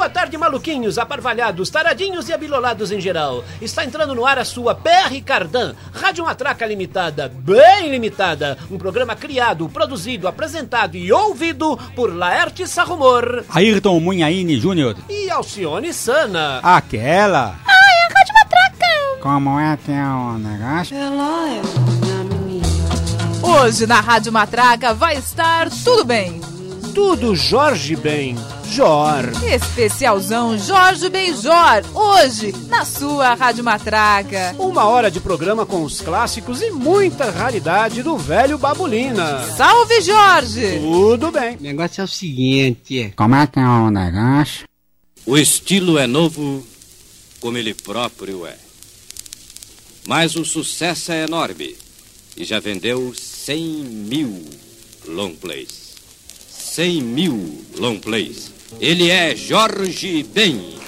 Boa tarde, maluquinhos, aparvalhados, taradinhos e abilolados em geral. Está entrando no ar a sua PR Cardan, Rádio Matraca Limitada, bem limitada. Um programa criado, produzido, apresentado e ouvido por Laerte Sarrumor Ayrton Munhaine Júnior. e Alcione Sana. Aquela. Ai, a Rádio Matraca! Como é que é o negócio? Hoje na Rádio Matraca vai estar tudo bem. Tudo Jorge Bem, Jor. Especialzão Jorge Benjor, hoje na sua Rádio Matraca. Uma hora de programa com os clássicos e muita raridade do velho Babulina. Salve Jorge! Tudo bem. O negócio é o seguinte: Como é que é o negócio? O estilo é novo, como ele próprio é. Mas o sucesso é enorme e já vendeu 100 mil long plays. 100 mil long plays. Ele é Jorge Ben.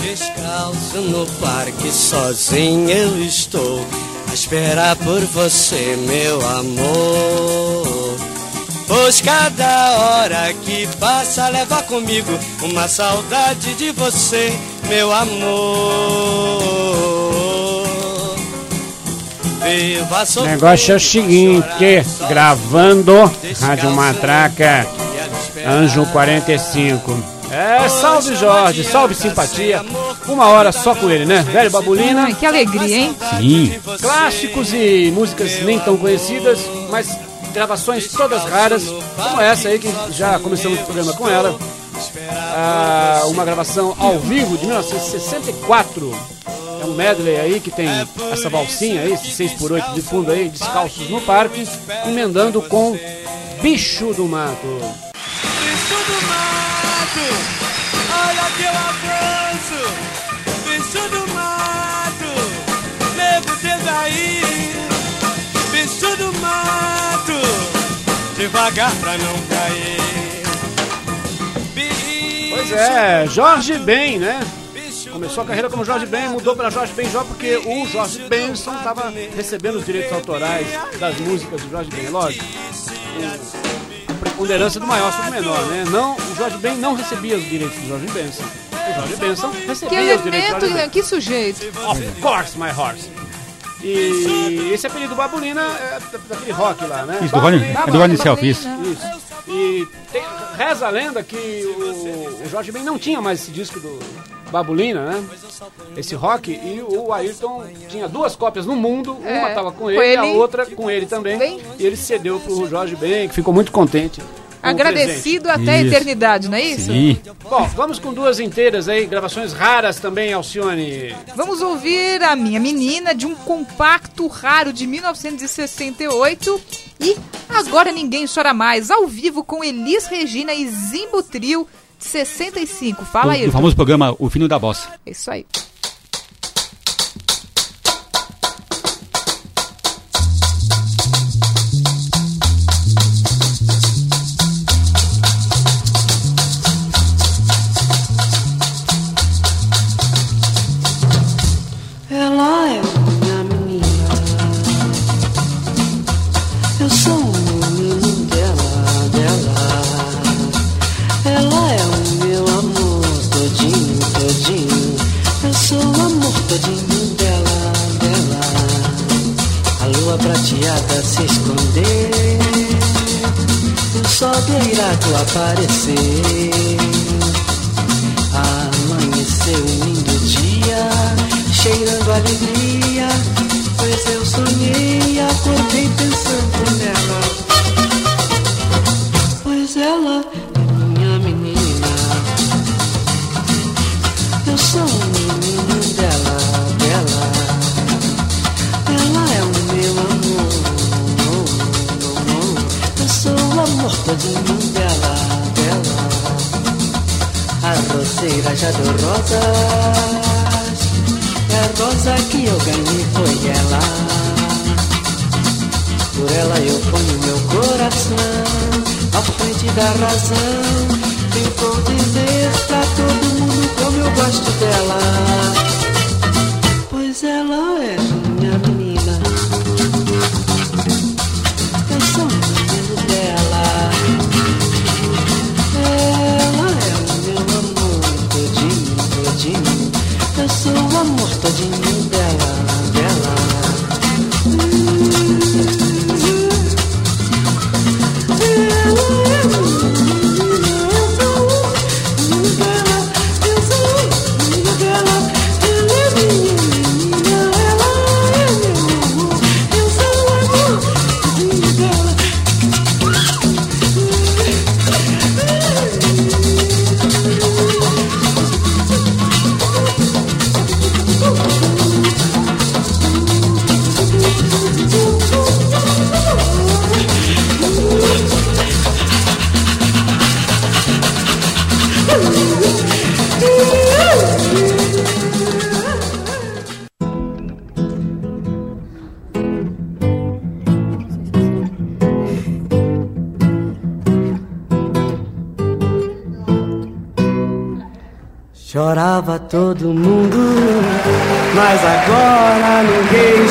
Descalço no parque, sozinho eu estou. A esperar por você, meu amor. Pois cada hora que passa leva comigo uma saudade de você, meu amor. Viva O negócio é o seguinte, gravando Rádio Matraca, Anjo 45. É, salve Jorge, salve simpatia. Uma hora só com ele, né? Velho Babulina. Ai, que alegria, hein? Sim. Clássicos e músicas nem tão conhecidas, mas gravações todas raras, como essa aí que já começamos o programa com ela. Ah, uma gravação ao vivo de 1964. É um medley aí que tem essa valsinha aí, esse 6x8 de fundo aí, descalços no parque, emendando com Bicho do Mato. Bicho do mato, olha que eu aí. Bicho do mato, devagar pra não cair. Bicho Pois é, Jorge Ben, né? Começou a carreira como Jorge Ben, mudou para Jorge Benjó porque o Jorge Benson estava recebendo os direitos autorais das músicas do Jorge Ben, é lógico. A preponderância do maior sobre o menor, né? Não, o Jorge Ben não recebia os direitos do Jorge Benson. O Jorge Benson Que recebia os direitos do elemento, Jorge Ben. que sujeito. Of course, my horse. E esse apelido Babulina é da- daquele rock lá, né? Isso, do Rony, é do Rony Selfies. Isso. E tem- reza a lenda que o, o Jorge Ben não tinha mais esse disco do Babulina, né? Esse rock. E o Ayrton tinha duas cópias no mundo. É, uma tava com com ele, e a ele. outra com ele também. Bem. E ele cedeu pro Jorge Ben, que ficou muito contente. O Agradecido até a eternidade, não é isso? Sim. presente. Bom, vamos com duas inteiras aí, gravações raras também, Alcione. Vamos ouvir a minha menina de um compacto raro de 1968 e Agora Ninguém Chora Mais, ao vivo com Elis Regina e Zimbo Trio de 65. Fala aí. Do famoso programa O Fino da Bossa. É isso aí. Eu ponho meu coração à frente da razão. E vou dizer pra todo mundo como eu gosto dela.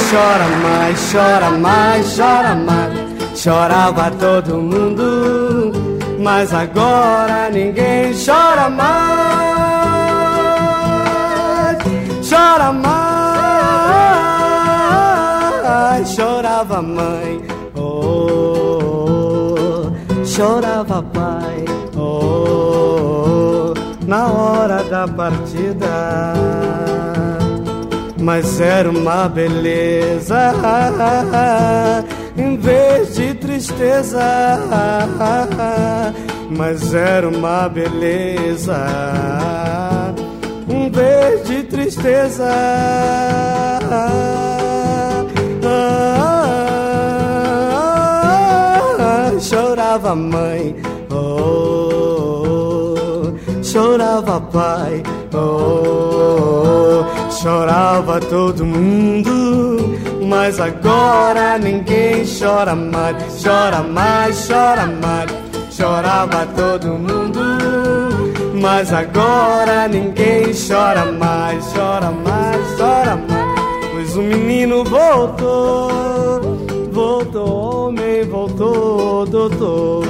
Chora mais, chora mais, chora mais. Chorava todo mundo, mas agora ninguém chora mais, chora mais. Chorava mãe, oh, chorava pai, oh, na hora da partida. Mas era uma beleza, em vez de tristeza. Mas era uma beleza, em vez de tristeza. Chorava mãe, oh, chorava pai, oh, chorava todo mundo, mas agora ninguém chora mais, chora mais, chora mais, chorava todo mundo, mas agora ninguém chora mais, chora mais, chora mais, pois o menino voltou, voltou homem, voltou doutor.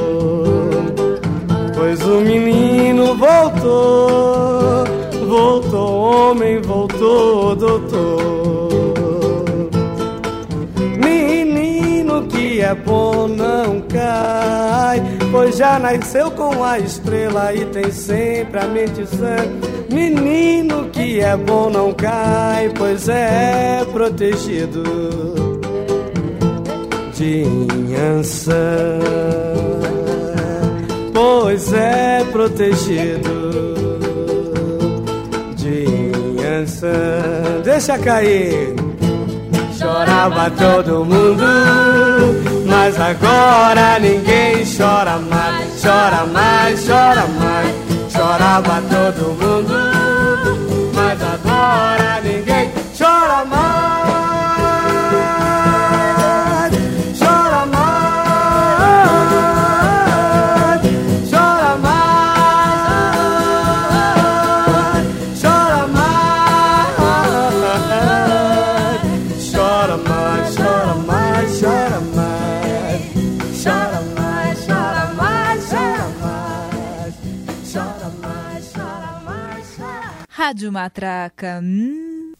Pois o menino voltou, voltou homem, voltou doutor. Menino que é bom não cai, pois já nasceu com a estrela e tem sempre a mente sã. Menino que é bom não cai, pois é protegido de Inhansã, pois é protegido Deixa cair. Chorava todo mundo, mas agora ninguém chora mais, chora mais, chora mais. Chorava todo mundo, Rádio Matraca. Hum.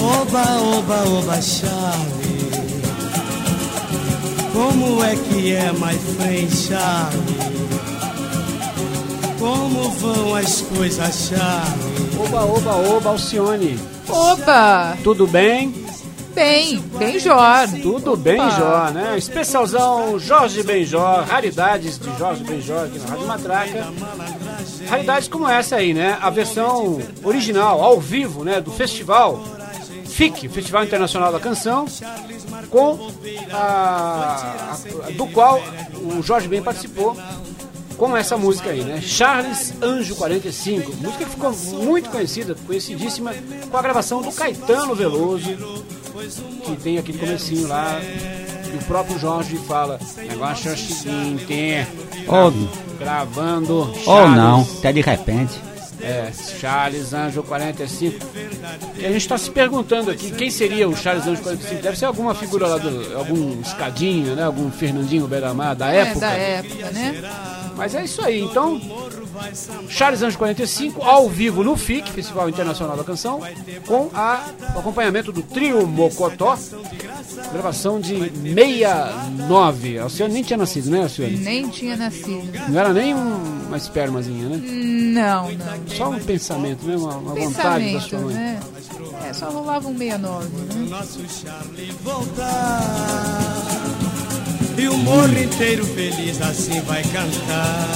Oba, oba, oba, Charlie. Como é que é, my friend Charlie? Como vão as coisas, Charlie? Oba, oba, oba, Alcione. Opa! Tudo bem? Bem, bem Jor. Tudo bem, Jó, né? Especialzão Jorge Benjó, raridades de Jorge Benjó aqui na Rádio Matraca. Raridades como essa aí, né? A versão original, ao vivo, né? Do festival FIC, Festival Internacional da Canção, com a, a- do qual o Jorge Ben participou com essa música aí, né? Charles Anjo 45, música que ficou muito conhecida, conhecidíssima, com a gravação do Caetano Veloso, que tem aquele comecinho lá, e o próprio Jorge fala, negócio é o seguinte, Ou, gravando ou não, até de repente. é, Charles Anjo 45. E a gente está se perguntando aqui quem seria o Charles Anjo 45. Deve ser alguma figura lá do. algum escadinho, né? Algum Fernandinho Beiramar da É, época. da época, né? Mas é isso aí. Então, Charles Anjo 45, ao vivo no FIC, Festival Internacional da Canção, com a, o acompanhamento do trio Mocotó, gravação de 69. A Alcione nem tinha nascido, né, Alcione? Nem tinha nascido. Não era nem um- uma espermazinha, né? Não, não. Só um pensamento, né? Uma, uma vontade da Pensamento, sua mãe. né? É, só rolava um 69, né? Nosso Charlie voltar E o morro inteiro feliz assim vai cantar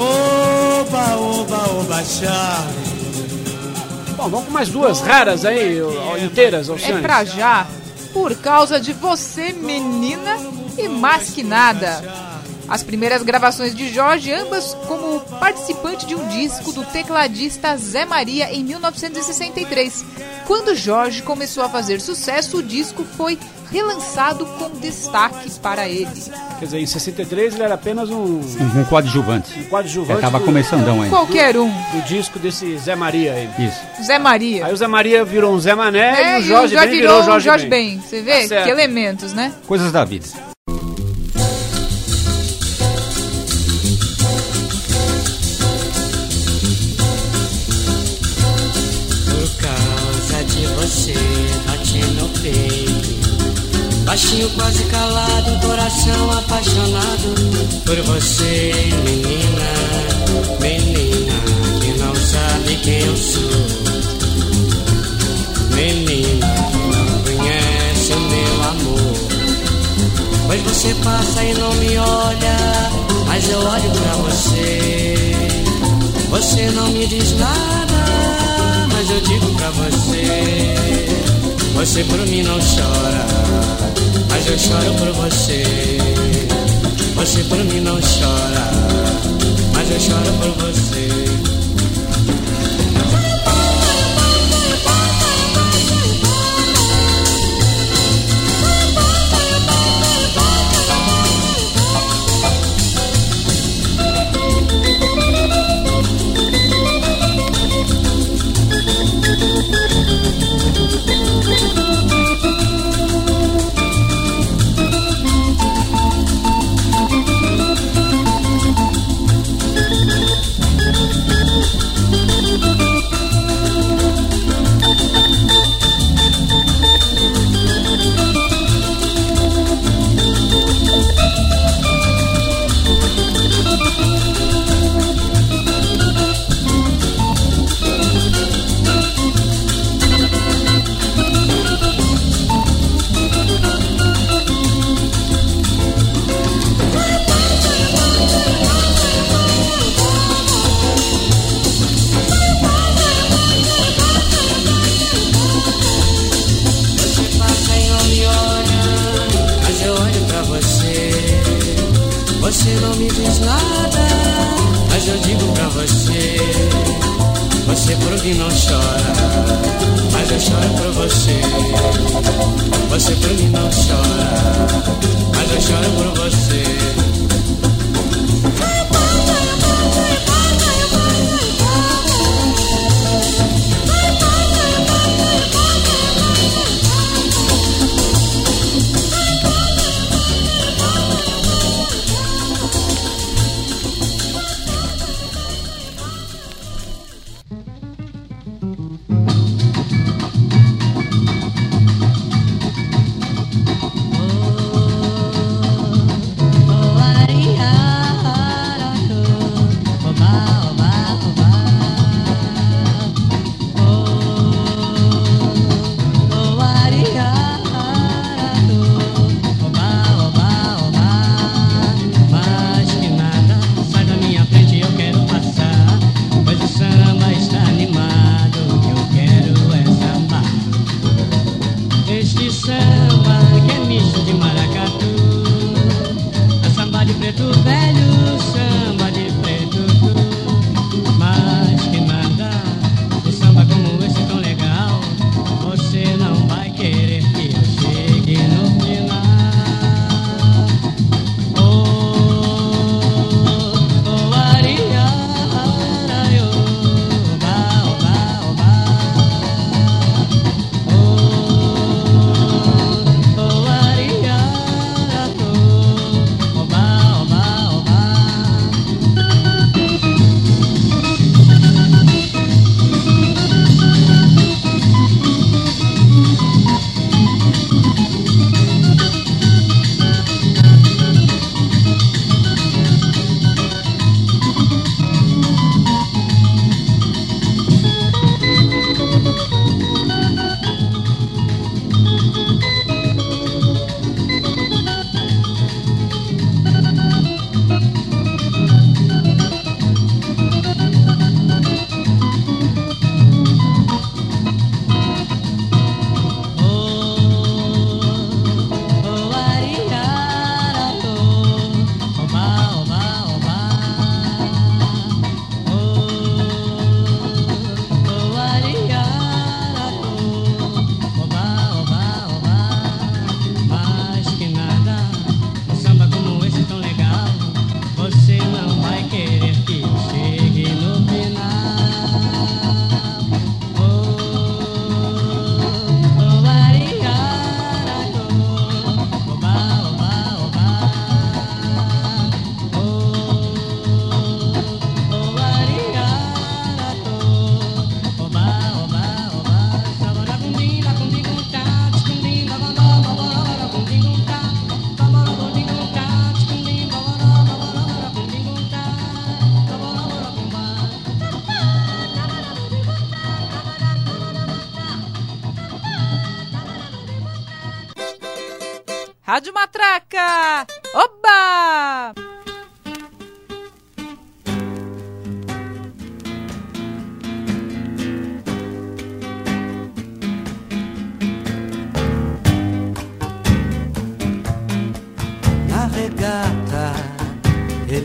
Oba, oba, oba, Charlie Bom, vamos com mais duas raras aí, inteiras, É Alcione. pra já, por causa de você, menina, e mais que nada. As primeiras gravações de Jorge, ambas como participante de um disco do tecladista Zé Maria em 1963. Quando Jorge começou a fazer sucesso, o disco foi relançado com destaque para ele. Quer dizer, em 63 ele era apenas um, Um, um coadjuvante. um coadjuvante Já tava do, começandão ainda. Qualquer um, do disco desse Zé Maria aí. Isso. Zé Maria. Aí o Zé Maria virou um Zé Mané É, e o Jorge, Ben virou virou o Jorge, Jorge Ben. Ben. Você vê Tá que elementos, né? Coisas da vida. Baixinho quase calado, coração apaixonado Por você, menina, menina Que não sabe quem eu sou. Menina que não conhece o meu amor. Pois você passa e não me olha Mas eu olho pra você. Você não me diz nada Mas eu digo pra você. Você por mim não chora Mas eu choro por você. Você por mim não chora. Mas eu choro por você Você não me diz nada, mas eu digo pra você. Você por mim não chora, mas eu choro por você. Você por mim não chora, mas eu choro por você.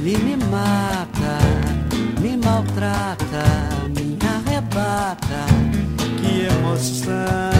Ele me mata, me maltrata, me arrebata. Que emoção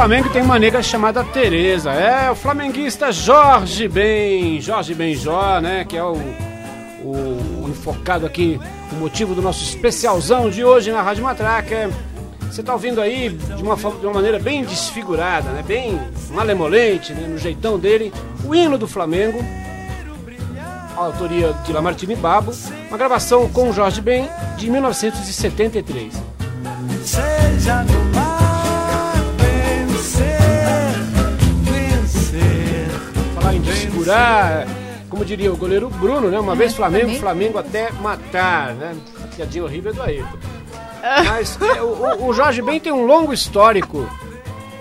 Flamengo. Tem uma nega chamada Tereza. É, o flamenguista Jorge Ben, Jorge Benjó, né? Que é o, o, enfocado aqui, o motivo do nosso especialzão de hoje na Rádio Matraca. Você tá ouvindo aí de uma, de uma maneira bem desfigurada, né? Bem malemolente, né? no jeitão dele, o hino do Flamengo, a autoria de Lamartine Babo, uma gravação com Jorge Ben de 1973. Seja como diria o goleiro Bruno, né? Uma vez Flamengo, também. Flamengo até matar, né? Piadinha horrível é do Ayrton. Mas é, o, o- o Jorge Ben tem um longo histórico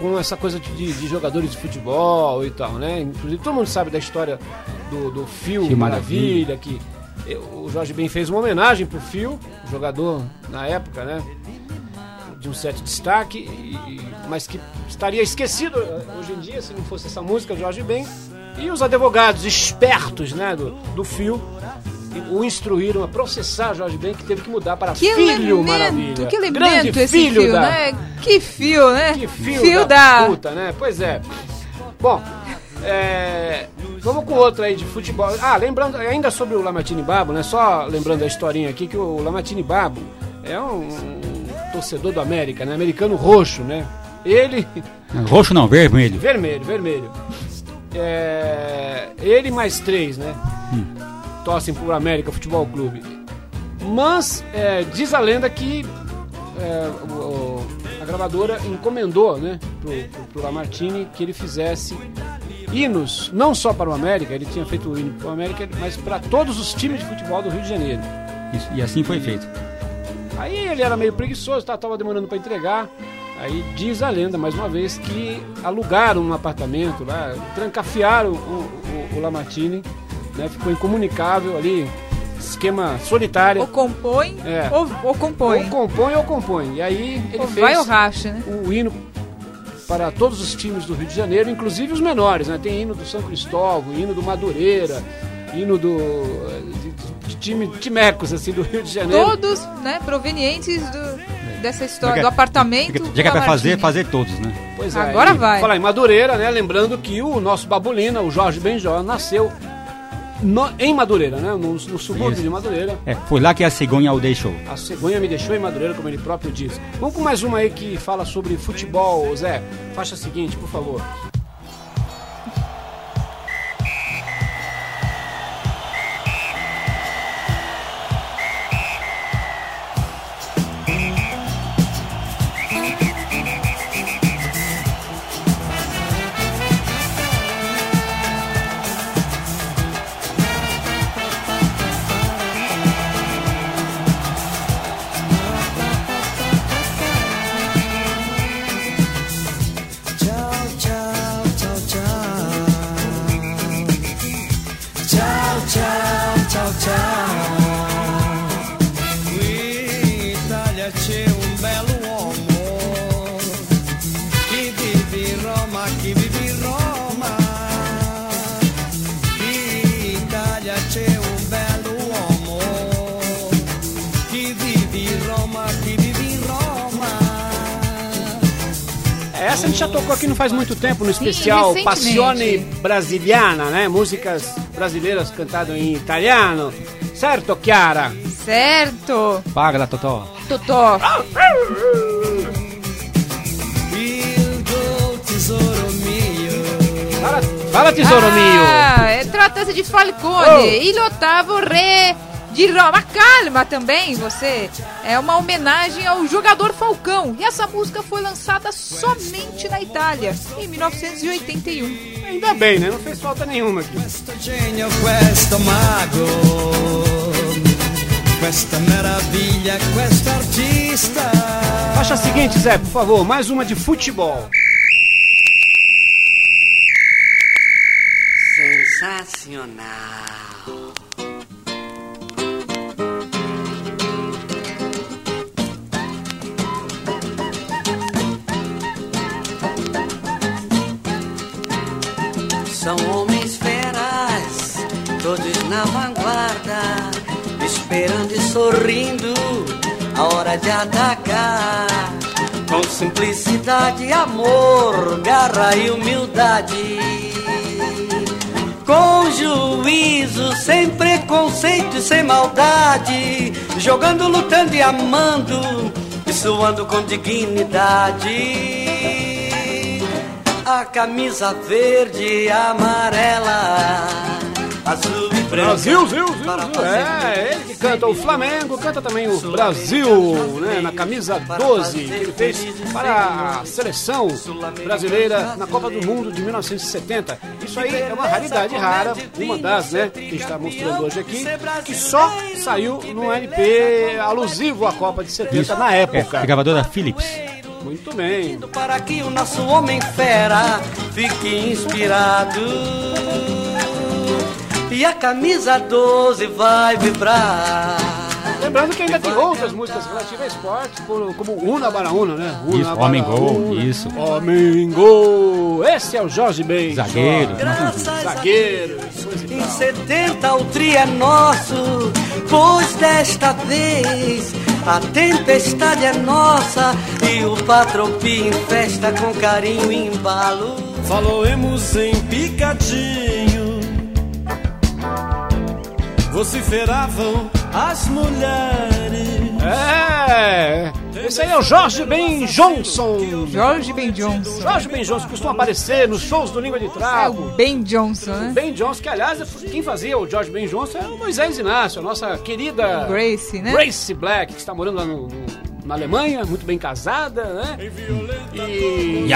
com essa coisa de, de- jogadores de futebol e tal, né? Inclusive todo mundo sabe da história do, do Fio Fio Maravilha, que eh, o Jorge Ben fez uma homenagem pro Fio, jogador na época, né? De um certo destaque, e- e- mas que estaria esquecido eh, hoje em dia se não fosse essa música do Jorge Ben. E os advogados espertos, né, do, do Fio, o instruíram a processar Jorge Ben, que teve que mudar para Que Filho elemento, Maravilha. que Grande elemento esse filho fio, da, né? Que fio, né? que fio, da, puta, né? Pois é. Bom, é, vamos com outro aí de futebol. Ah, lembrando, ainda sobre o Lamartine Babo, né? Só lembrando a historinha aqui que o Lamartine Babo é um, um torcedor do América, né? Americano roxo, né? Ele, Roxo não, vermelho. vermelho, vermelho. É, ele mais três, né? Torcem pro América Futebol Clube. Mas é, diz a lenda que é, o- a gravadora encomendou, né, pro, pro, pro Lamartine que ele fizesse hinos, não só para o América, ele tinha feito o hino para o América, mas para todos os times de futebol do Rio de Janeiro. Isso, e assim foi feito. Aí ele era meio preguiçoso, tá, tava demorando para entregar. Aí diz a lenda, mais uma vez, que alugaram um apartamento lá, trancafiaram o, o, o Lamartine, né, ficou incomunicável ali, esquema solitário. Ou compõe, É. ou, ou compõe. Ou compõe ou compõe. E aí ele Ou fez vai ou racha, né? o hino para todos os times do Rio de Janeiro, inclusive os menores, né? Tem hino do São Cristóvão, hino do Madureira, hino do de, de time timecos assim do Rio de Janeiro. Todos, né, provenientes do, dessa história, que- do apartamento. Já que- que vai fazer, fazer todos, né? Pois é, Agora e vai. Falar em Madureira, né? Lembrando que o nosso Babulina, o Jorge Benjó, nasceu no- em Madureira, né? No, no subúrbio Isso. de Madureira. É, foi lá que a cegonha o deixou. A cegonha me deixou em Madureira, como ele próprio diz. Vamos com mais uma aí que fala sobre futebol, Zé. Faixa seguinte, por favor. Já tocou aqui não faz muito tempo no especial recentemente. Passione Brasiliana, né? Músicas brasileiras cantadas em italiano. Certo, Chiara? Certo. Paga, Totó. Totó. Mio. Fala, fala tesouro mio. Ah, é, trata-se de Falcone. Oh. Il ottavo re de Roma. Calma também, você. É uma homenagem ao jogador Falcão. E essa música foi lançada somente na Itália, em 1981. Ainda bem, né? Não fez falta nenhuma aqui. Questo genio, questo mago. Questa meraviglia, questo artista. Faixa seguinte, Zé, por favor, mais uma de futebol. Sensacional. Sorrindo a hora de atacar. Com simplicidade, amor, garra e humildade. Com juízo, sem preconceito sem maldade. Jogando, lutando e amando, e suando com dignidade. A camisa verde e amarela, azul e branco. Brasil, Zil, Zil, Zil. É, ele que canta o Flamengo, canta também o Brasil, né? Na camisa 12, que ele fez para a seleção brasileira na Copa do Mundo de 1970. Isso aí é uma raridade rara, uma das, né? Que está mostrando hoje aqui, que só saiu num LP alusivo à Copa de 70 na É, época. é gravadora Philips. Muito bem. para que o nosso homem fera fique inspirado. E a camisa 12 vai vibrar. Lembrando que ainda tem outras músicas relativas a esportes, por- como Una para Una, né? Una Isso, Homem Gol, isso. Homem Gol. Esse é o Jorge Ben. Zagueiro. Graças a Zagueiro. Em tal. 70 o tri é nosso, pois desta vez a tempestade é nossa e o patropi em festa com carinho e embalo. Faloemos em picadinho Vociferavam as mulheres É. Esse aí é o Jorge Ben Johnson. Jorge Ben Johnson. Jorge Ben Johnson costuma aparecer nos shows do Língua de É Trago. o Ben Johnson, né? Ben Johnson, que aliás, quem fazia o George Ben Johnson era o Moisés Inácio, a nossa querida Grace, né? Grace Black, que está morando lá no- no- na Alemanha, muito bem casada, né? E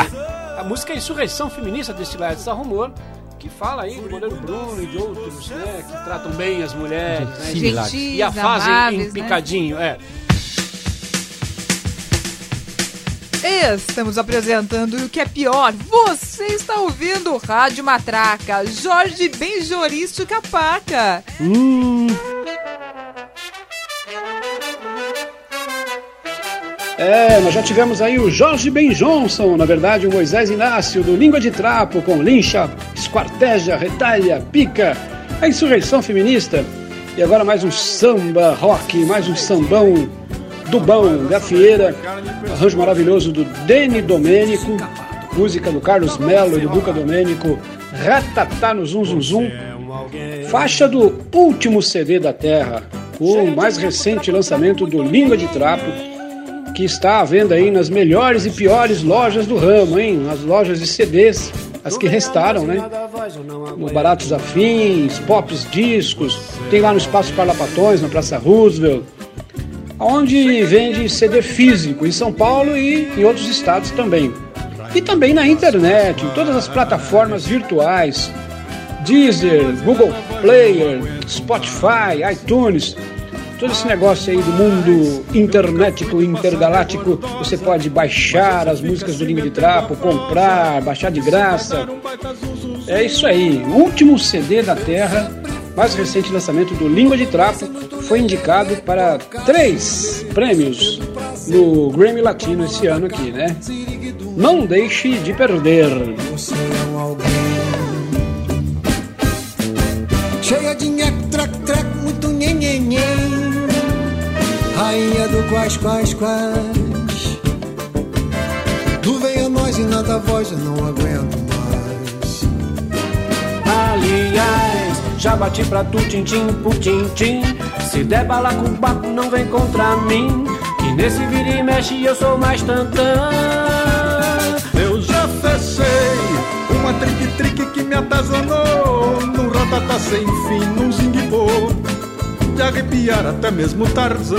a música é Insurreição Feminista destilados a rumor, que fala aí do goleiro Bruno e de outros, né? Que tratam bem as mulheres, né? Gentis, E a fazem amáveis, em picadinho, é. né? Estamos apresentando e o que é pior, você está ouvindo Rádio Matraca, Jorge Benjorício Capaca. É, nós já tivemos aí o Jorge Ben Johnson, na verdade o Moisés Inácio, do Língua de Trapo, com lincha, esquarteja, retalha, pica, a insurreição feminista. E agora mais um samba rock, mais um sambão do bom, gafieira, arranjo maravilhoso do Deni Domênico, música do Carlos Melo e do Buca Domênico, Ratatá no Zum Zum Zum, faixa do último CD da Terra, o mais recente lançamento do Língua de Trapo, que está à venda aí nas melhores e piores lojas do ramo, hein? Nas lojas de CDs, as que restaram, né? No Baratos Afins, Pops Discos, tem lá no Espaço Parlapatões, na Praça Roosevelt, onde vende CD físico em São Paulo e em outros estados também. E também na internet, em todas as plataformas virtuais, Deezer, Google Player, Spotify, iTunes, todo esse negócio aí do mundo internetico, intergaláctico, você pode baixar as músicas do Língua de Trapo, comprar, baixar de graça. É isso aí, o último CD da Terra, mais recente lançamento do Língua de Trapo, foi indicado para três prêmios no Grammy Latino esse ano aqui, né? Não deixe de perder. Você é alguém Cheia de nheco, trac, trac, muito nhen, nhen, nhen Rainha do quais, quais, quais Do venha nós e nada a voz, eu não aguento mais. Aliás, já bati pra tu, tintim, por tintim. Se der bala com papo, não vem contra mim. Que nesse vira e mexe eu sou mais tantã. Eu já fechei uma trique-trique que me atazanou Num ratatá sem fim, num zinguibô De arrepiar até mesmo Tarzan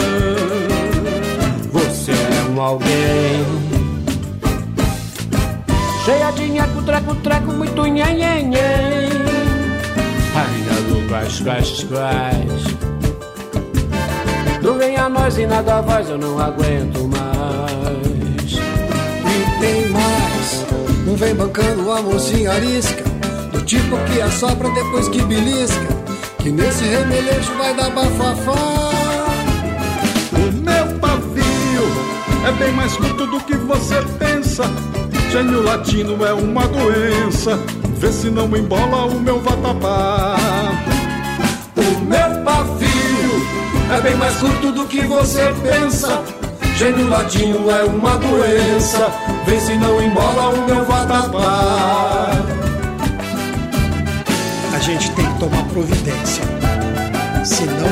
Você é um alguém. Cheia de nheco, treco, treco, muito nhenhenhen. Rainha do quais, quais, quais. Não vem a nós e nada a voz, eu não aguento mais. E tem mais, não vem bancando a mocinha arisca, do tipo que assopra depois que belisca, que nesse remeleixo vai dar bafafá. O meu pavio é bem mais curto do que você pensa Gênio latino é uma doença Vê se não embola o meu vatapá O meu pavio é bem mais curto do que você pensa. Gênio latino é uma doença. Vê se não embola o meu vatapá. Gente tem que tomar providência, senão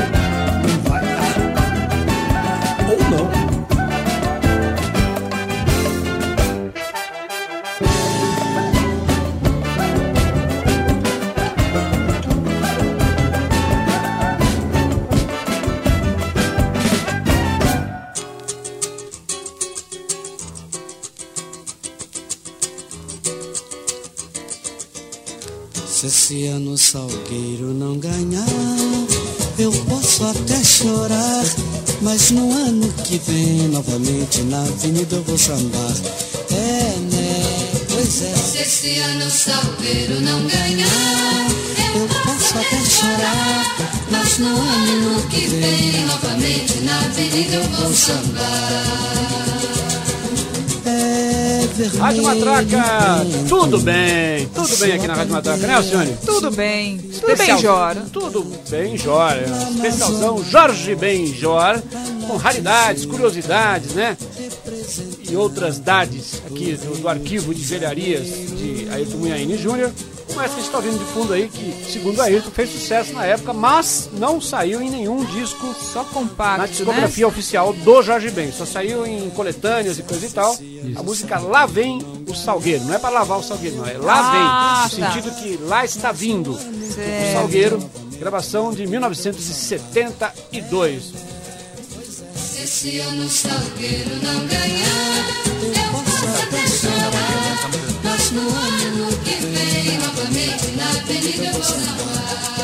não vai dar. Ou não. Se esse ano Salgueiro não ganhar, eu posso até chorar. Mas no ano que vem, novamente na avenida eu vou sambar. É, né? Pois é. Se esse ano o Salgueiro não ganhar, eu posso até chorar. Mas no ano que vem, novamente na avenida eu vou sambar. É. Rádio Matraca, tudo bem, tudo bem aqui na Rádio Matraca, né, Alcione? Tudo bem. Tudo bem, Jora. Tudo bem, Jora. Especialzão Jorge Benjor, com raridades, curiosidades, né? E outras dades aqui do, do arquivo de velharias de Ayrton Munhaine Júnior. Como essa que a gente está ouvindo de fundo aí, que segundo Ayrton fez sucesso na época, mas não saiu em nenhum disco Só compacto, na né? discografia oficial do Jorge Ben. Só saiu em coletâneas e coisa e tal. A música Lá Vem o Salgueiro. Não é para lavar o Salgueiro, não. É Lá Ah, Vem. No tá. sentido que lá está vindo o. Salgueiro. Gravação de 1972. Se esse ano o Salgueiro não ganhar, eu posso até chorar. Mas no ano que vem, novamente na avenida eu vou sambar.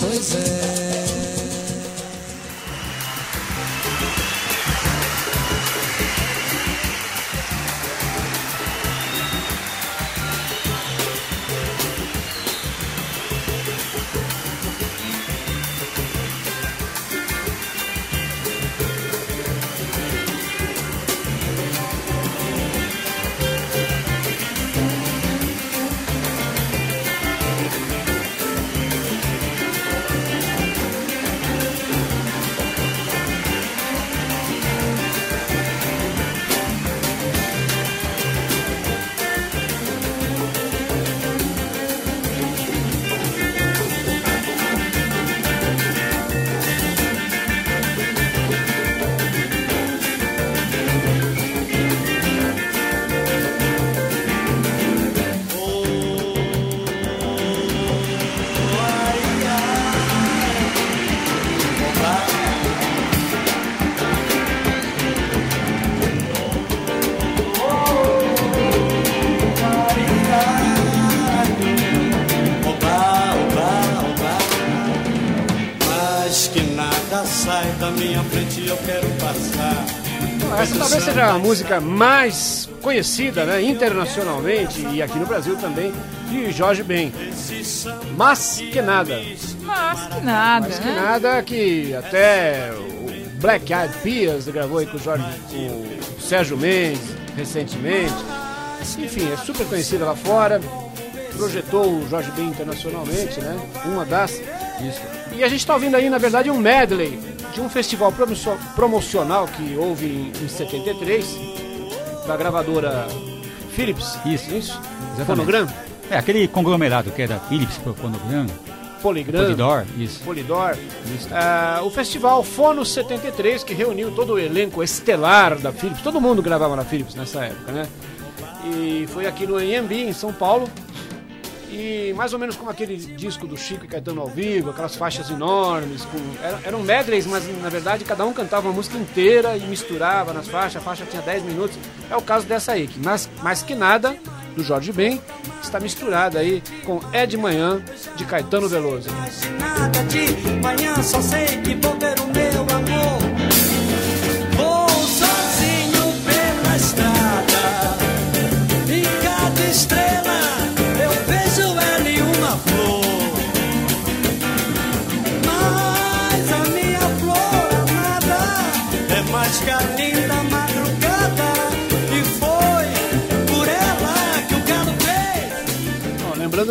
Pois é. Música mais conhecida né, internacionalmente e aqui no Brasil também de Jorge Ben. Mas que nada. Mas que nada, Mas que né? nada que até o Black Eyed Peas gravou aí com o, Jorge, com o Sérgio Mendes recentemente. Enfim, é super conhecida lá fora. Projetou o Jorge Ben internacionalmente, né? Uma das. Isso. E a gente está ouvindo aí, na verdade, um medley de um festival promocio- promocional que houve em, em 73 da gravadora Philips. Isso. Isso? Exatamente. Fonogram? É, aquele conglomerado que era Philips, Fonogram, Polygram. Polydor, isso. Polydor. Ah, o festival Fono 73, que reuniu todo o elenco estelar da Philips. Todo mundo gravava na Philips nessa época, né? E foi aqui no AMB, em São Paulo. E mais ou menos como aquele disco do Chico e Caetano ao vivo, aquelas faixas enormes. Com, eram, eram medleys, mas na verdade cada um cantava uma música inteira e misturava nas faixas. A faixa tinha 10 minutos. É o caso dessa aí, que mais, mais que nada, do Jorge Ben, está misturada aí com É de Manhã, de Caetano Veloso. nada de manhã, só sei que vou ver o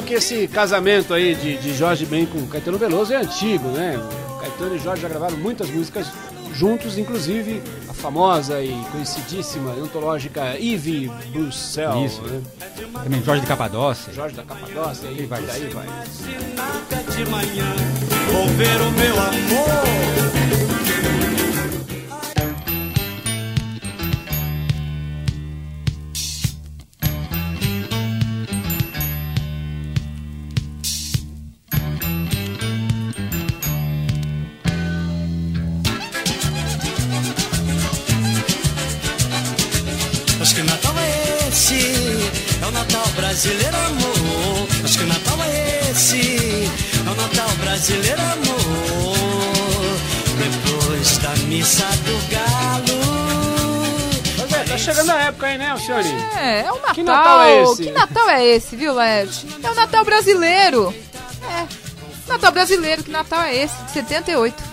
lembrando que esse casamento aí de, de Jorge Ben com Caetano Veloso é antigo, né? Caetano e Jorge já gravaram muitas músicas juntos, inclusive a famosa e conhecidíssima antológica Eve Bruxelles. Isso. Né? Também Jorge de Capadócia. Jorge da Capadócia, e aí vai, daí vai. nada de manhã vou ver o meu amor. Chegando a época aí, né, Alcione? É, é o Natal. Que Natal é esse? Que Natal é esse, viu, Led? É o Natal brasileiro. É. Natal brasileiro, que Natal é esse? De 78.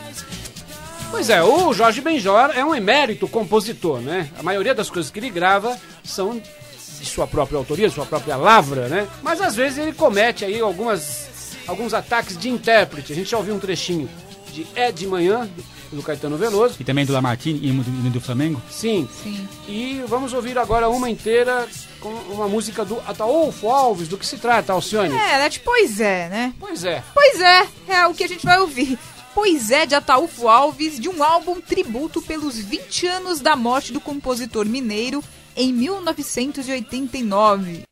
Pois é, o Jorge Benjor é um emérito compositor, né? A maioria das coisas que ele grava são de sua própria autoria, de sua própria lavra, né? Mas às vezes ele comete aí algumas, alguns ataques de intérprete. A gente já ouviu um trechinho de É de Manhã, do Caetano Veloso. E também do Lamartine e do, do Flamengo. Sim. Sim. E vamos ouvir agora uma inteira com uma música do Ataúfo Alves. Do que se trata, Alcione? É, Led, pois é, né? Pois é. Pois é, é o que a gente vai ouvir. Pois é, de Ataúfo Alves, de um álbum tributo pelos 20 anos da morte do compositor mineiro em 1989.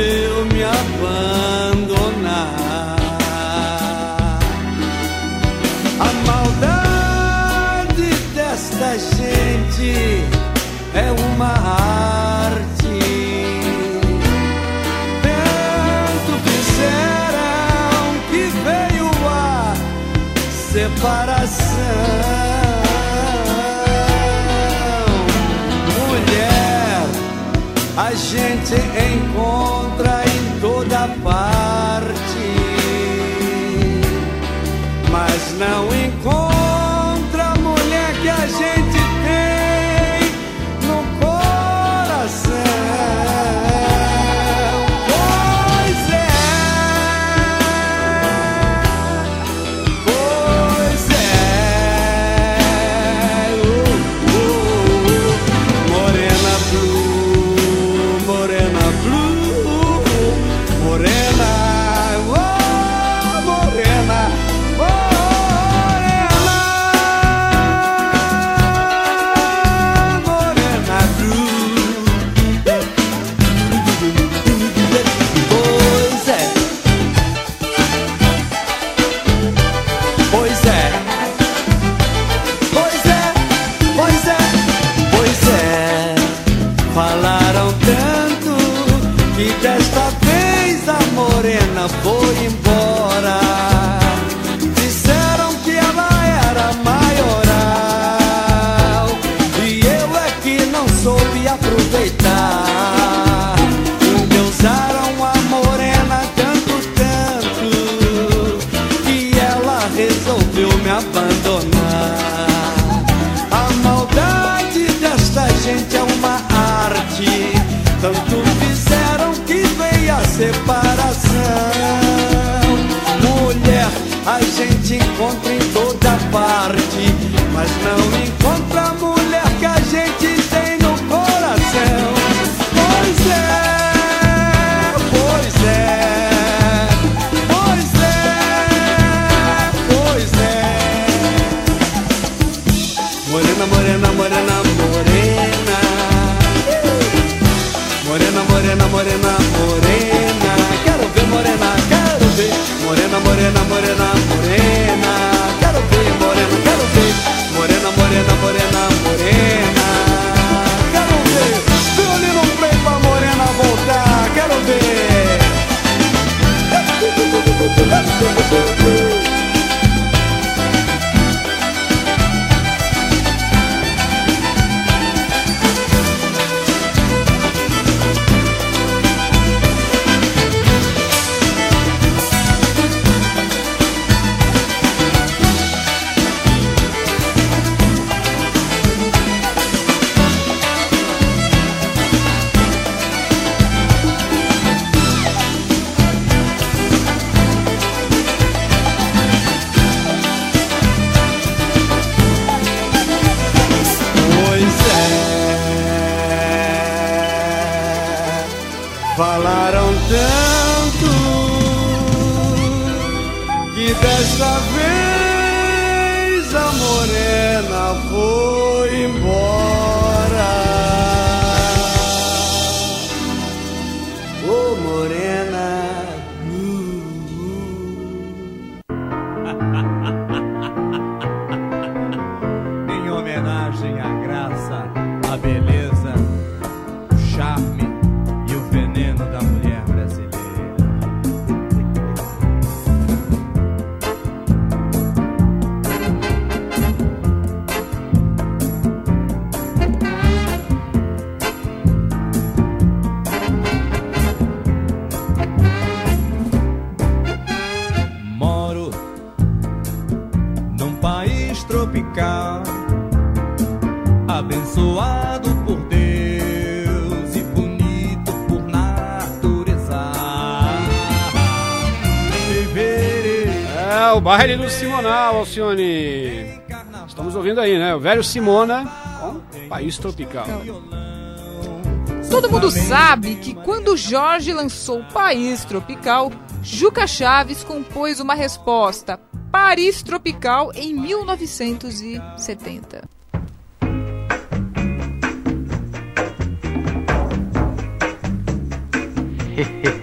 Resolveu me abandonar. A maldade desta gente é uma arte. Tanto fizeram que veio a separação. A gente encontra em toda parte mas não encontra que desta vez a morena foi embora. Alcione. Estamos ouvindo aí, né? O velho Simona com País Tropical. Todo mundo sabe que quando Jorge lançou País Tropical, Juca Chaves compôs uma resposta, Paris Tropical, em 1970.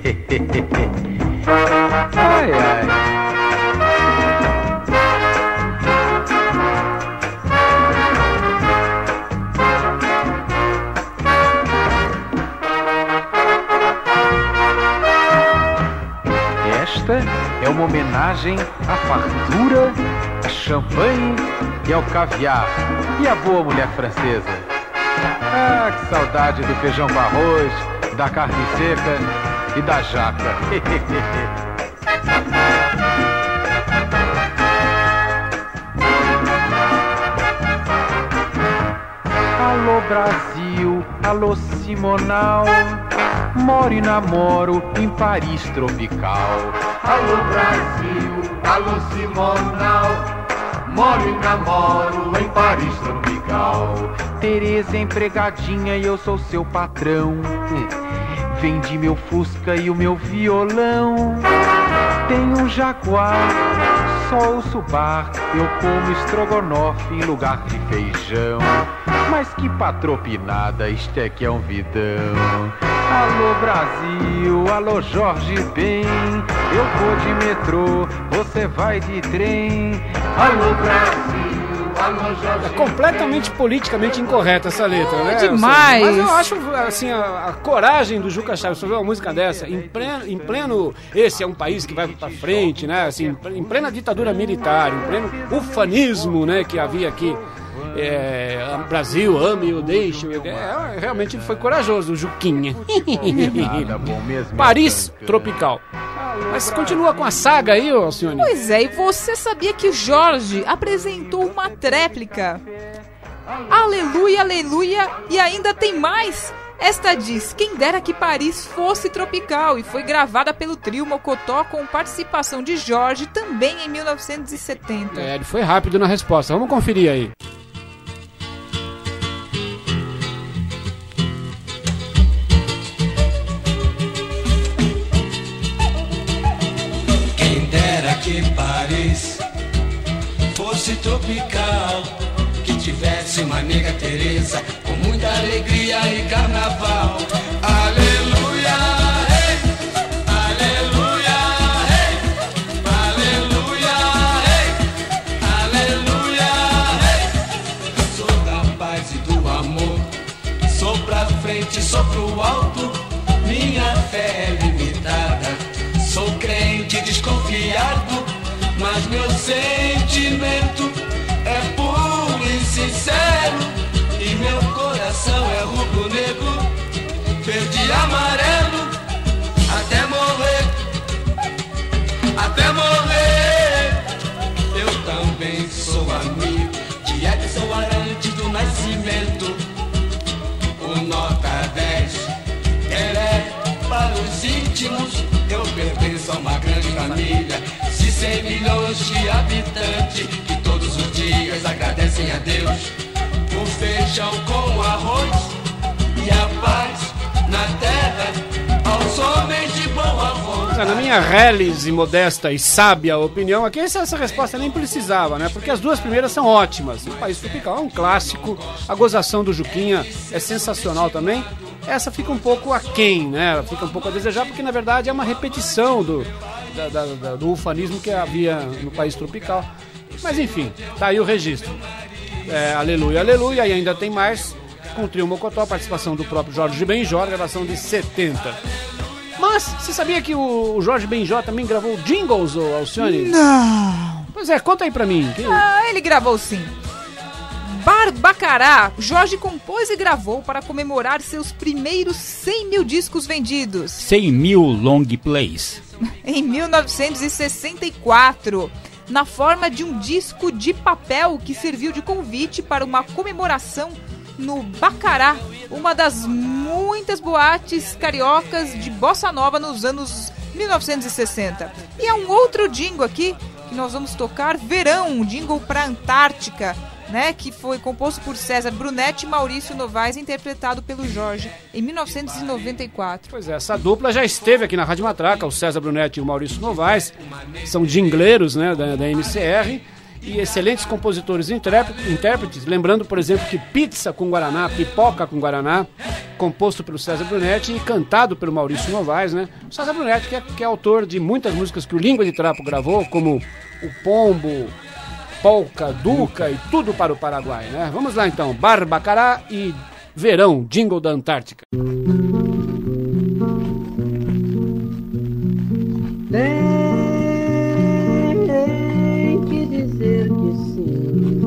é uma homenagem à fartura, a champanhe e ao caviar e à boa mulher francesa. Ah, que saudade do feijão com arroz, da carne seca e da jaca. Alô Brasil, alô Simonal, moro e namoro em Paris tropical. Alô Brasil, alô Simonal, moro e namoro em Paris tropical. Tereza é empregadinha e eu sou seu patrão. Vendi meu Fusca e o meu violão. Tenho um jaguar, só ouço bar. Eu como estrogonofe em lugar de feijão. Mas que patropinada, isto é que é um vidão. Alô Brasil, alô Jorge Ben. Eu vou de metrô, você vai de trem. Alô Brasil, É completamente politicamente incorreta essa letra, né? demais. Mas eu acho, assim, a, a coragem do Juca Chaves sobre uma música dessa, em pleno, em pleno. Esse é um país que vai pra frente, né? Assim, em plena ditadura militar, em pleno ufanismo, né? Que havia aqui. É, Brasil, ame ou deixe. É, realmente foi corajoso, o Juquinha. Paris tropical. Mas continua com a saga aí, ô Alcione? Pois é, e você sabia que o Jorge apresentou uma tréplica? Aleluia, aleluia, e ainda tem mais! Esta diz: Quem dera que Paris fosse tropical e foi gravada pelo trio Mocotó com participação de Jorge também em 1970. É, ele foi rápido na resposta. Vamos conferir aí. Tropical, que tivesse uma nega Teresa com muita alegria e carnaval. Aleluia, milhões de habitantes que todos os dias agradecem a Deus por feijão com arroz e a paz na terra aos homens de bom avô. Na minha reles e modesta e sábia opinião, aqui essa resposta nem precisava, né? Porque as duas primeiras são ótimas. O País Tropical é um clássico, a gozação do Juquinha é sensacional também. Essa fica um pouco aquém, né? Ela Fica um pouco a desejar, porque na verdade é uma repetição do, da- da- da- do ufanismo que havia no País Tropical. Mas enfim, tá aí o registro. É, aleluia, aleluia, e ainda tem mais com o Trio Mocotó, a participação do próprio Jorge Benjó, gravação de 70. Mas você sabia que o Jorge Benjó também gravou jingles, Alcione? Não! Pois é, conta aí pra mim. Que- Ah, ele gravou sim. Barbacará, Jorge compôs e gravou para comemorar seus primeiros 100 mil discos vendidos. 100 mil long plays. em 1964, na forma de um disco de papel que serviu de convite para uma comemoração no Bacará, uma das muitas boates cariocas de bossa nova nos anos 1960. E há um outro jingle aqui que nós vamos tocar, Verão, um jingle para Antártica, né, que foi composto por César Brunetti e Maurício Novaes, interpretado pelo Jorge em 1994. Pois é, essa dupla já esteve aqui na Rádio Matraca, o César Brunetti e o Maurício Novaes, são jingleiros né, da, da MCR e excelentes compositores e intérpre- intérpretes. Lembrando, por exemplo, que Pizza com Guaraná, Pipoca com Guaraná, composto pelo César Brunetti e cantado pelo Maurício Novaes. Né? O César Brunetti, que é, que é autor de muitas músicas que o Língua de Trapo gravou, como O Pombo, Polca, Duca e tudo para o Paraguai. Né? Vamos lá então, Barbacará e Verão, jingle da Antártica. Tem que dizer que sim.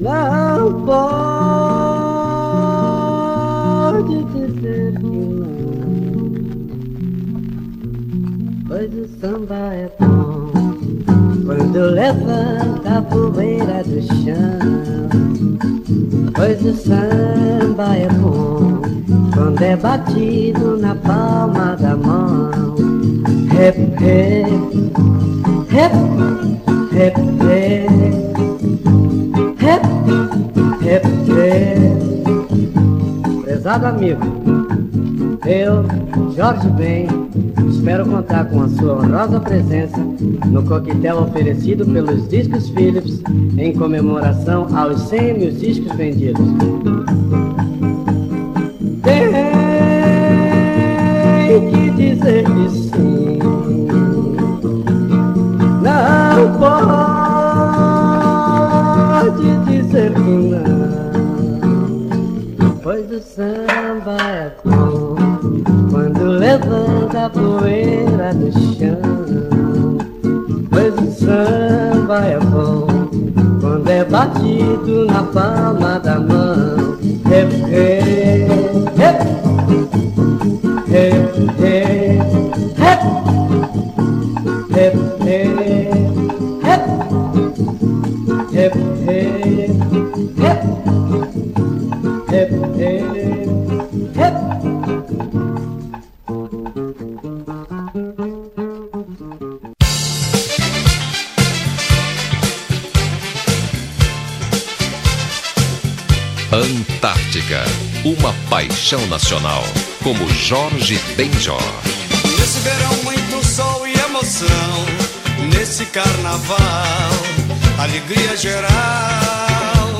Não pode dizer que não. Pois o samba é bom quando levanta a poeira do chão. Pois o samba é bom quando é batido na palma da mão. Rep, rep, rep, rep, rep, rep, rep, rep. Prezado amigo, eu, Jorge Ben, espero contar com a sua honrosa presença no coquetel oferecido pelos Discos Philips em comemoração aos 100 mil discos vendidos. Tem que dizer que sim. Não pode dizer que não. Pois o samba é bom levanta a poeira do chão. Pois o samba é bom quando é batido na palma da mão. Hep, hep, hep. Hep, hep, hep. Paixão nacional, como Jorge Benjor. Nesse verão muito sol e emoção, nesse carnaval, alegria geral,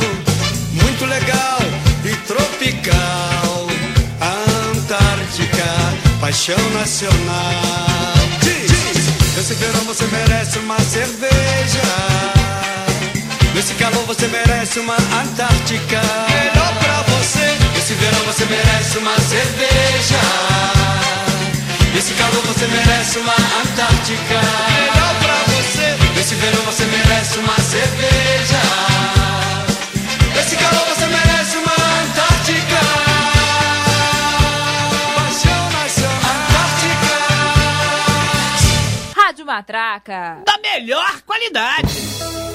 muito legal e tropical. A Antártica, paixão nacional. Diz, nesse verão você merece uma cerveja. Nesse calor você merece uma Antártica. Melhor pra você. Nesse verão você merece uma cerveja. Nesse calor você merece uma Antártica. Melhor pra você. Nesse verão você merece uma cerveja. Nesse calor você merece uma Antártica. Paixão nacional. Antártica. Rádio Matraca. Da melhor qualidade.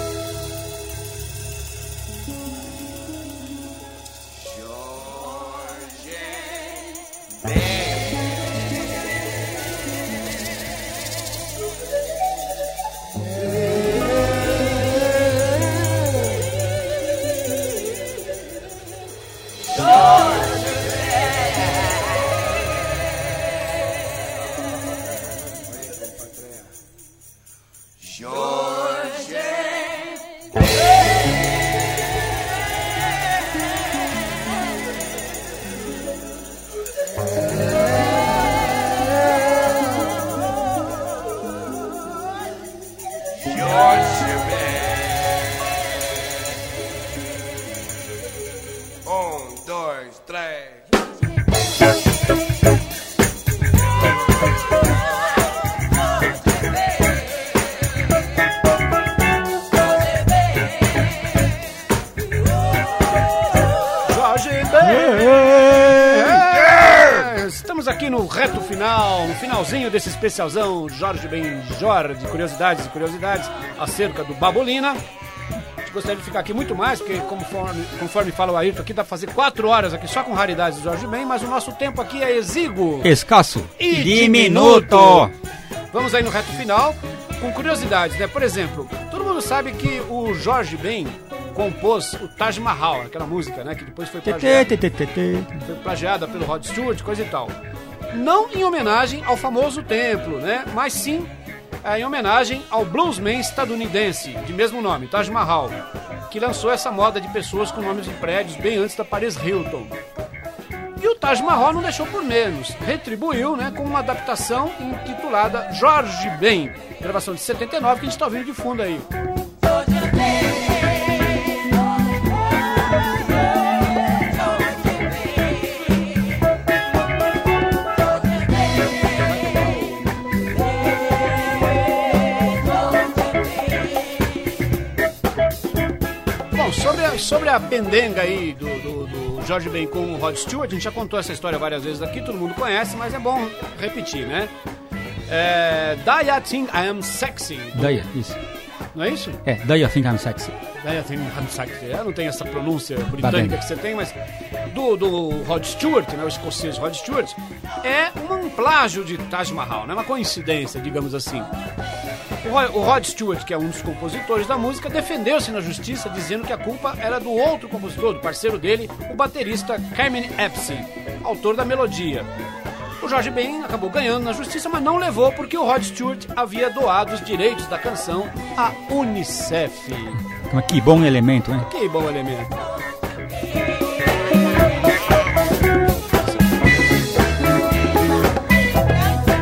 Estamos aqui no reto final, no finalzinho desse especialzão Jorge Benjor de curiosidades e curiosidades acerca do Babolina. A gente gostaria de ficar aqui muito mais, porque conforme, conforme fala o Ayrton aqui, dá pra fazer quatro horas aqui só com raridades do Jorge Ben, mas o nosso tempo aqui é exíguo. Escasso. E Diminuto. Vamos aí no reto final com curiosidades, né? Por exemplo, todo mundo sabe que o Jorge Ben compôs o Taj Mahal, aquela música, né? Que depois foi plagiada, foi plagiada pelo Rod Stewart, coisa e tal. Não em homenagem ao famoso templo, né? Mas sim é, em homenagem ao bluesman estadunidense de mesmo nome, Taj Mahal, que lançou essa moda de pessoas com nomes de prédios bem antes da Paris Hilton. E o Taj Mahal não deixou por menos, retribuiu né, com uma adaptação intitulada Jorge Ben, gravação de 79 que a gente está ouvindo de fundo aí. Bom, sobre a, pendenga aí do, do, do Jorge Ben com o Rod Stewart, a gente já contou essa história várias vezes aqui, todo mundo conhece, mas é bom repetir, né? É, I Think I Am Sexy. Daí, isso. Não é isso? É, daí I think I'm sexy. Die I Think I Am Sexy. Eu não tenho essa pronúncia Tá britânica que você tem, mas do, do Rod Stewart, né, o escocês Rod Stewart, é um plágio de Taj Mahal, não é uma coincidência, digamos assim. O Rod, o Rod Stewart, que é um dos compositores da música, defendeu-se na justiça dizendo que a culpa era do outro compositor, do parceiro dele, o baterista Carmen Epstein, autor da melodia. O Jorge Ben acabou ganhando na justiça, mas não levou porque o Rod Stewart havia doado os direitos da canção à Unicef. Mas que bom elemento, hein? Que bom elemento.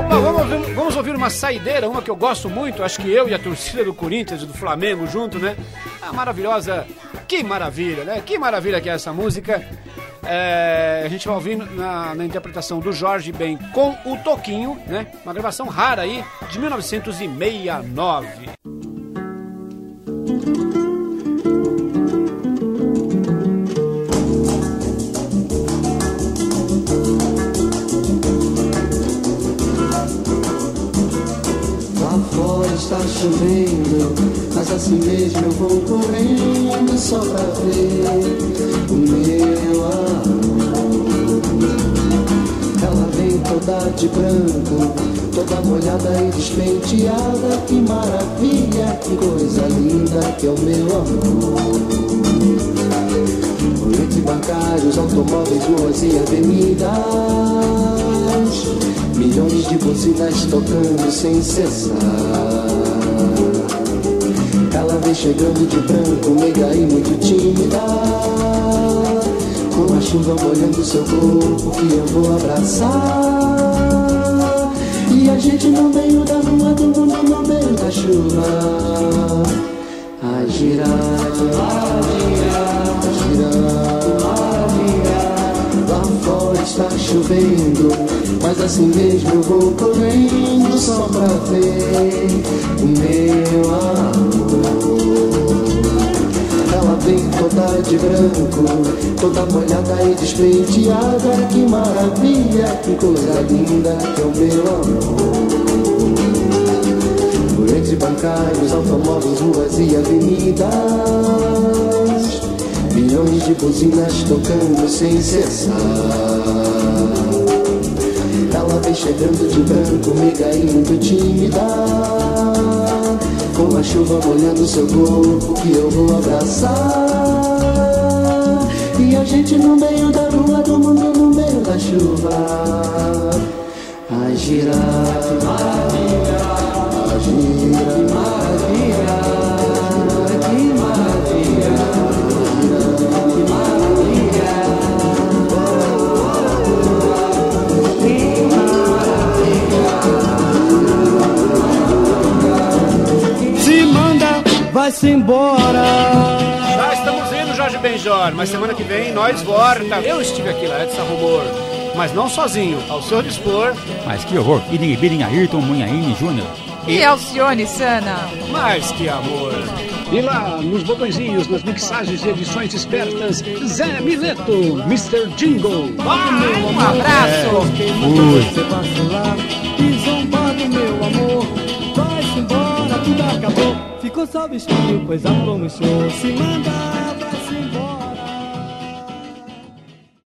Bom, vamos, ouvir, vamos ouvir uma uma saideira, uma que eu gosto muito, acho que eu e a torcida do Corinthians e do Flamengo junto, né? A maravilhosa. Que maravilha, né? Que maravilha que é essa música. É, a gente vai ouvir na, na interpretação do Jorge Ben com o Toquinho, né? Uma gravação rara aí de 1969. Lá fora está chovendo, mas assim mesmo eu vou correndo só pra ver o meu amor. Ela vem toda de branco, toda molhada e despenteada. Que maravilha, que coisa linda que é o meu amor. Entre bancários, automóveis, ruas e avenidas. Milhões de buzinas tocando sem cessar. Vem chegando de branco, meiga e muito tímida. Com a chuva molhando seu corpo que eu vou abraçar. E a gente no meio da rua, todo mundo no meio da chuva. A girar, a girar, a girar. Chovendo, mas assim mesmo eu vou correndo só pra ver o meu amor. Ela vem toda de branco, toda molhada e despenteada. Que maravilha, que coisa linda que é o meu amor. Por entre bancários, automóveis, ruas e avenidas. Milhões de buzinas tocando sem cessar. Chegando de branco, meiga e muito tímida. Com a chuva molhando seu corpo que eu vou abraçar. E a gente no meio da rua, do mundo no meio da chuva. A girar, maravilha, a girar, vai-se embora. Já estamos indo, Jorge Benjor, mas semana que vem nós volta. Eu estive aqui lá, Edson Rumor, mas não sozinho, ao seu dispor. Mas que horror. Idem Bidding Ayrton Munhaine Júnior. E Alcione Sana. Mas que amor. E lá, nos botõezinhos, nas mixagens e edições espertas, Zé Mileto, Mr. Jingle. Um abraço. Você vacilar e zombar do meu amor. Vai-se embora, tudo acabou. Ficou só o vestido, pois a murchou. Se manda.